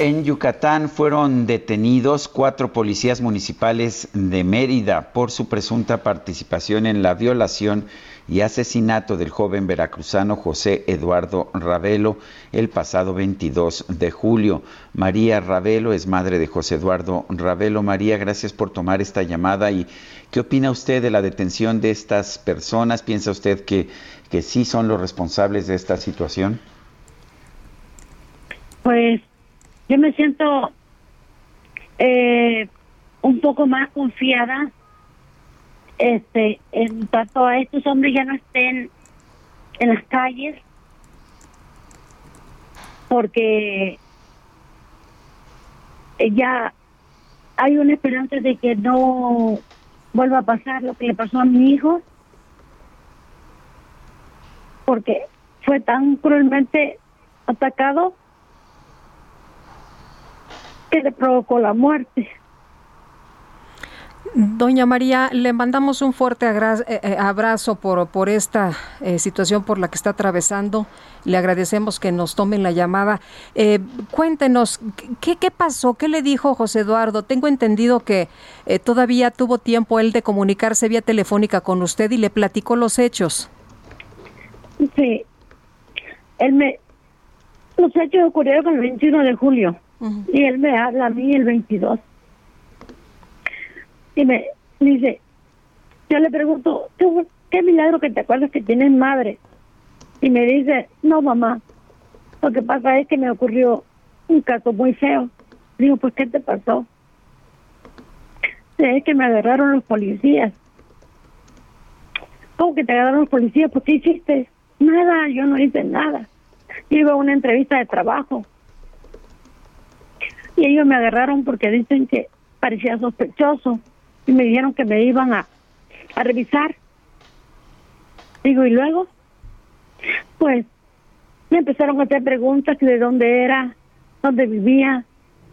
En Yucatán fueron detenidos cuatro policías municipales de Mérida por su presunta participación en la violación y asesinato del joven veracruzano José Eduardo Ravelo el pasado 22 de julio. María Ravelo es madre de José Eduardo Ravelo. María, gracias por tomar esta llamada. ¿Y qué opina usted de la detención de estas personas? ¿Piensa usted que, que sí son los responsables de esta situación? Pues yo me siento eh, un poco más confiada este en tanto a estos hombres ya no estén en las calles porque ya hay una esperanza de que no vuelva a pasar lo que le pasó a mi hijo porque fue tan cruelmente atacado que le provocó la muerte. Doña María, le mandamos un fuerte eh, eh, abrazo por, por esta eh, situación por la que está atravesando. Le agradecemos que nos tomen la llamada. cuéntenos, ¿qué, ¿qué pasó? ¿Qué le dijo José Eduardo? Tengo entendido que todavía tuvo tiempo él de comunicarse vía telefónica con usted y le platicó los hechos. Sí. Él me... Los hechos ocurrieron el 21 de julio. Y él me habla a mí el 22. Y me dice, yo le pregunto, ¿qué milagro que te acuerdas que tienes madre? Y me dice, no mamá, lo que pasa es que me ocurrió un caso muy feo. Digo, pues ¿qué te pasó? Es que me agarraron los policías. ¿Cómo que te agarraron los policías? ¿Por qué hiciste? Nada, yo no hice nada. iba a una entrevista de trabajo y ellos me agarraron porque dicen que parecía sospechoso y me dijeron que me iban a, a revisar. Digo, ¿y luego? Pues me empezaron a hacer preguntas de dónde era, dónde vivía,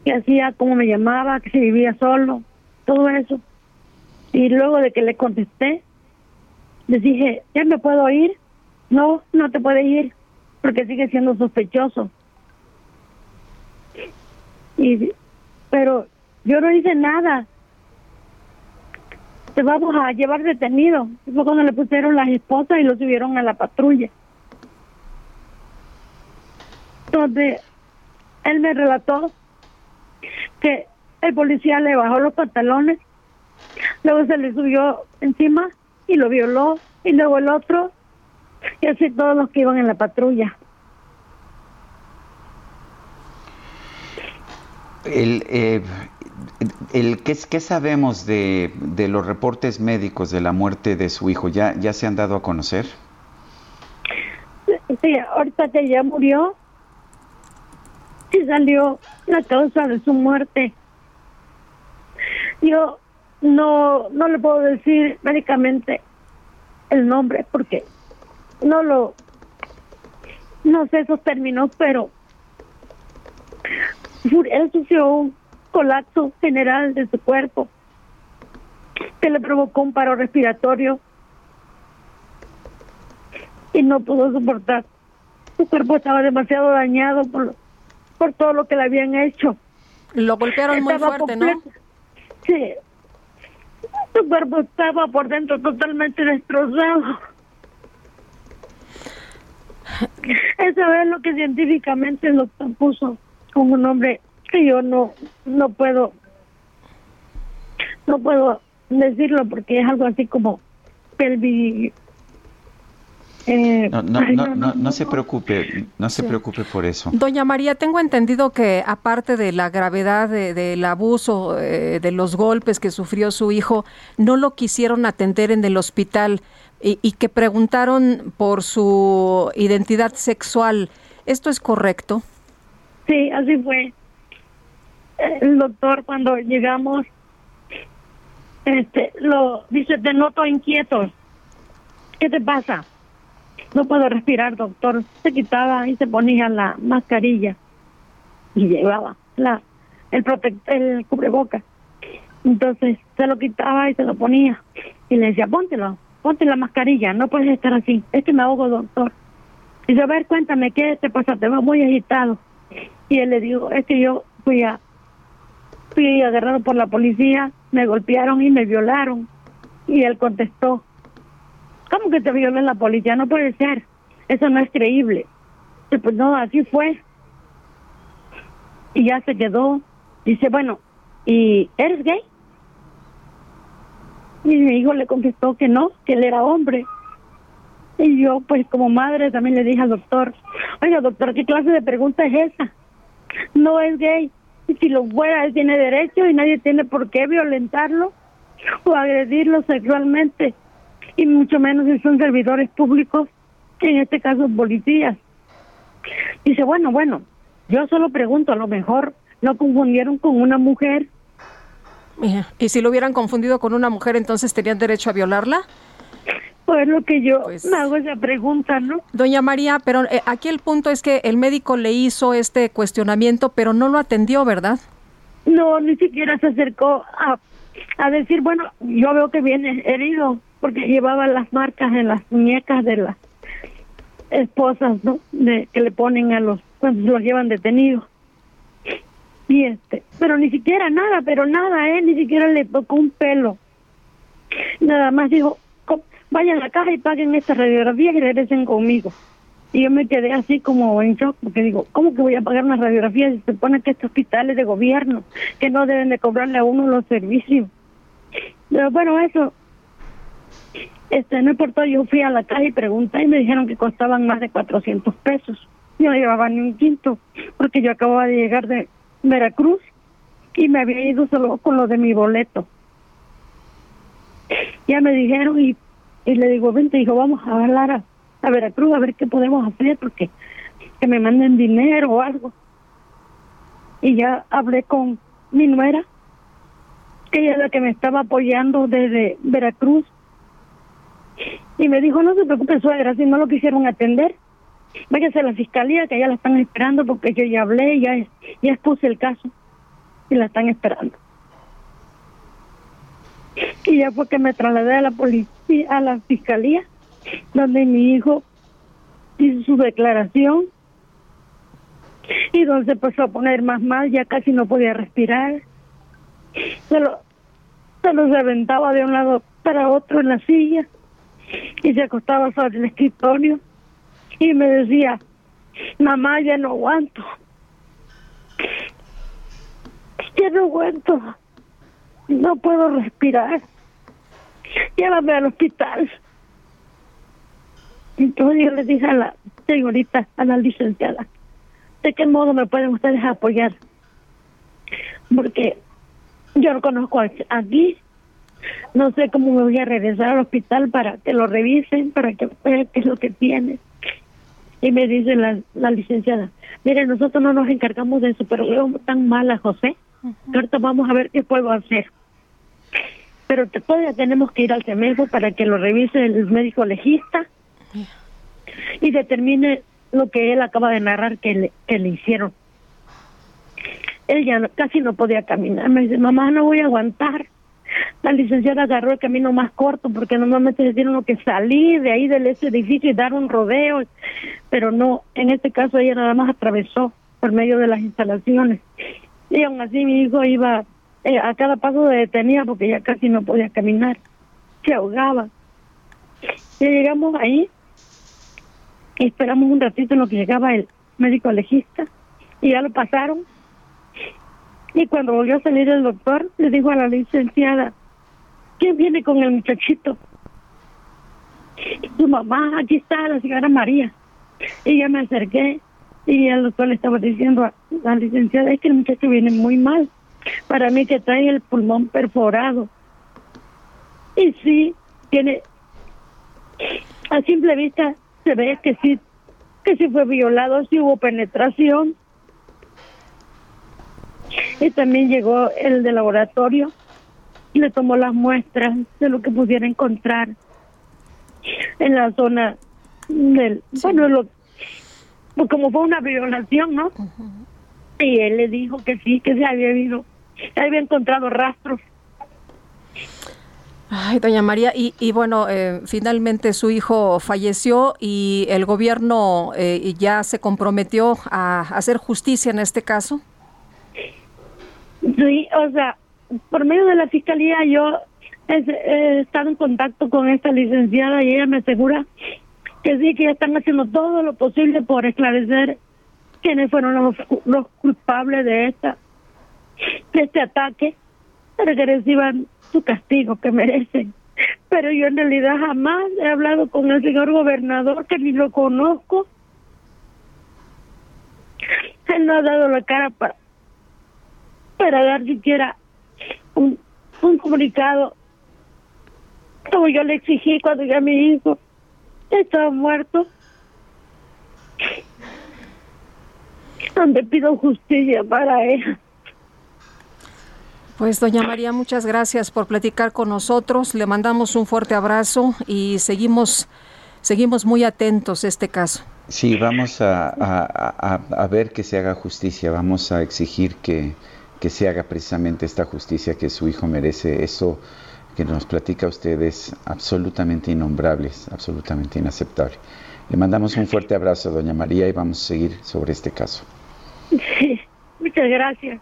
qué hacía, cómo me llamaba, que si vivía solo, todo eso. Y luego de que le contesté, les dije, ¿ya me puedo ir? No, no te puedes ir, porque sigue siendo sospechoso y pero yo no hice nada. Te vamos a llevar detenido. Fue cuando le pusieron las esposas y lo subieron a la patrulla. Donde él me relató que el policía le bajó los pantalones luego se le subió encima y lo violó y luego el otro y así todos los que iban en la patrulla El, eh, el, ¿qué, ¿Qué sabemos de, de, los reportes médicos de la muerte de su hijo? ¿Ya, ya se han dado a conocer? Sí, ahorita que ya murió, sí salió la causa de su muerte. Yo no, no le puedo decir médicamente el nombre porque no lo, no sé esos términos, pero él sufrió un colapso general de su cuerpo que le provocó un paro respiratorio y no pudo soportar. Su cuerpo estaba demasiado dañado por, por todo lo que le habían hecho. Lo golpearon muy fuerte, ¿no? Sí. Su cuerpo estaba por dentro totalmente destrozado. Eso es lo que científicamente doctor puso con un nombre que yo no no puedo no puedo decirlo porque es algo así como pelvi eh, no, no, no, no, se preocupe, no se preocupe por eso. Doña María, tengo entendido que aparte de la gravedad del abuso, eh, de los golpes que sufrió su hijo, no lo quisieron atender en el hospital y, y que preguntaron por su identidad sexual. ¿Esto es correcto? Sí, así fue. El doctor cuando llegamos, este, lo dice, te noto inquieto. ¿Qué te pasa? No puedo respirar, doctor. Se quitaba y se ponía la mascarilla y llevaba la el el cubreboca. Entonces se lo quitaba y se lo ponía y le decía, póntelo, ponte la mascarilla, no puedes estar así. Es que me ahogo, doctor. Y dice, a ver, cuéntame, ¿qué te pasa? Te veo muy agitado. Y él le dijo, es que yo fui a fui agarrado por la policía, me golpearon y me violaron. Y él contestó, ¿cómo que te violó la policía? No puede ser, eso no es creíble. Y pues no, así fue. Y ya se quedó. Dice, bueno, ¿y eres gay? Y mi hijo le contestó que no, que él era hombre. Y yo, pues como madre, también le dije al doctor, oiga, doctor, ¿qué clase de pregunta es esa? No es gay. Y si lo fuera, él tiene derecho y nadie tiene por qué violentarlo o agredirlo sexualmente. Y mucho menos si son servidores públicos, en este caso policías. Dice, bueno, bueno, yo solo pregunto, a lo mejor lo confundieron con una mujer. ¿Y si lo hubieran confundido con una mujer, entonces tenían derecho a violarla? Pues lo que yo pues me hago esa pregunta, ¿no? Doña María, pero eh, aquí el punto es que el médico le hizo este cuestionamiento, pero no lo atendió, ¿verdad? No, ni siquiera se acercó a, a decir, bueno, yo veo que viene herido, porque llevaba las marcas en las muñecas de las esposas, ¿no? De, que le ponen a los, cuando los llevan detenidos. Y este, pero ni siquiera nada, pero nada, ¿eh? Ni siquiera le tocó un pelo. Nada más dijo, vayan a la caja y paguen esta radiografía y regresen conmigo. Y yo me quedé así como en shock, porque digo, ¿cómo que voy a pagar una radiografía si se supone que este hospital es de gobierno, que no deben de cobrarle a uno los servicios? Pero bueno, eso, este, no importó, yo fui a la caja y pregunté y me dijeron que costaban más de 400 pesos. Yo no llevaba ni un quinto, porque yo acababa de llegar de Veracruz y me había ido solo con lo de mi boleto. Ya me dijeron y y le digo, vente, dijo, vamos a hablar a, Veracruz a ver qué podemos hacer, porque que me manden dinero o algo. Y ya hablé con mi nuera, que ella es la que me estaba apoyando desde Veracruz. Y me dijo, no se preocupe, suegra, si no lo quisieron atender, váyase a la fiscalía, que ya la están esperando, porque yo ya hablé, ya, ya expuse el caso, y la están esperando. Y ya fue que me trasladé a la policía, a la fiscalía, donde mi hijo hizo su declaración y donde se empezó a poner más mal, ya casi no podía respirar. Se lo, se lo reventaba de un lado para otro en la silla y se acostaba sobre el escritorio y me decía, mamá, ya no aguanto. Ya no aguanto no puedo respirar. Llévame al hospital. Entonces yo le dije a la señorita, a la licenciada, ¿de qué modo me pueden ustedes apoyar? Porque yo no conozco aquí, no sé cómo me voy a regresar al hospital para que lo revisen, para que vean qué es lo que tiene. Y me dice la, la licenciada, mire, nosotros no nos encargamos de eso, pero veo tan mal a José Ahorita vamos a ver qué puedo hacer. Pero todavía tenemos que ir al CEMEFO para que lo revise el médico legista y determine lo que él acaba de narrar que le, que le hicieron. Él ya casi no podía caminar. Me dice, mamá, no voy a aguantar. La licenciada agarró el camino más corto porque normalmente se tiene que salir de ahí del ese edificio y dar un rodeo, pero no, en este caso ella nada más atravesó por medio de las instalaciones y aún así mi hijo iba eh, a cada paso de detenía porque ya casi no podía caminar, se ahogaba. Y llegamos ahí, esperamos un ratito en lo que llegaba el médico legista y ya lo pasaron. Y cuando volvió a salir el doctor, le dijo a la licenciada, ¿quién viene con el muchachito? Su mamá, aquí está la señora María. Y ya me acerqué y el doctor le estaba diciendo a la licenciada, es que el muchacho viene muy mal. Para mí que trae el pulmón perforado. Y sí, tiene, a simple vista se ve que sí que si fue violado, si hubo penetración. Y también llegó el de laboratorio y le tomó las muestras de lo que pudiera encontrar en la zona del, bueno, lo, pues como fue una violación, ¿no? Y él le dijo que sí, que se había habido, había encontrado rastros. Ay, doña María, y, y bueno, eh, finalmente su hijo falleció y el gobierno eh, ya se comprometió a hacer justicia en este caso. Sí, o sea, por medio de la fiscalía yo he, he estado en contacto con esta licenciada y ella me asegura que sí, que ya están haciendo todo lo posible por esclarecer quiénes fueron los, los culpables de esta de este ataque para que reciban su castigo que merecen. Pero yo en realidad jamás he hablado con el señor gobernador, que ni lo conozco. Él no ha dado la cara para, para dar siquiera un, un comunicado como yo le exigí cuando ya mi hijo estaba muerto. Donde pido justicia para él. Pues doña María, muchas gracias por platicar con nosotros. Le mandamos un fuerte abrazo y seguimos, seguimos muy atentos a este caso. Sí, vamos a, a, a, a ver que se haga justicia, vamos a exigir que, que, se haga precisamente esta justicia que su hijo merece. Eso que nos platica usted es absolutamente innombrable, absolutamente inaceptable. Le mandamos un fuerte abrazo, doña María, y vamos a seguir sobre este caso. Sí, muchas gracias.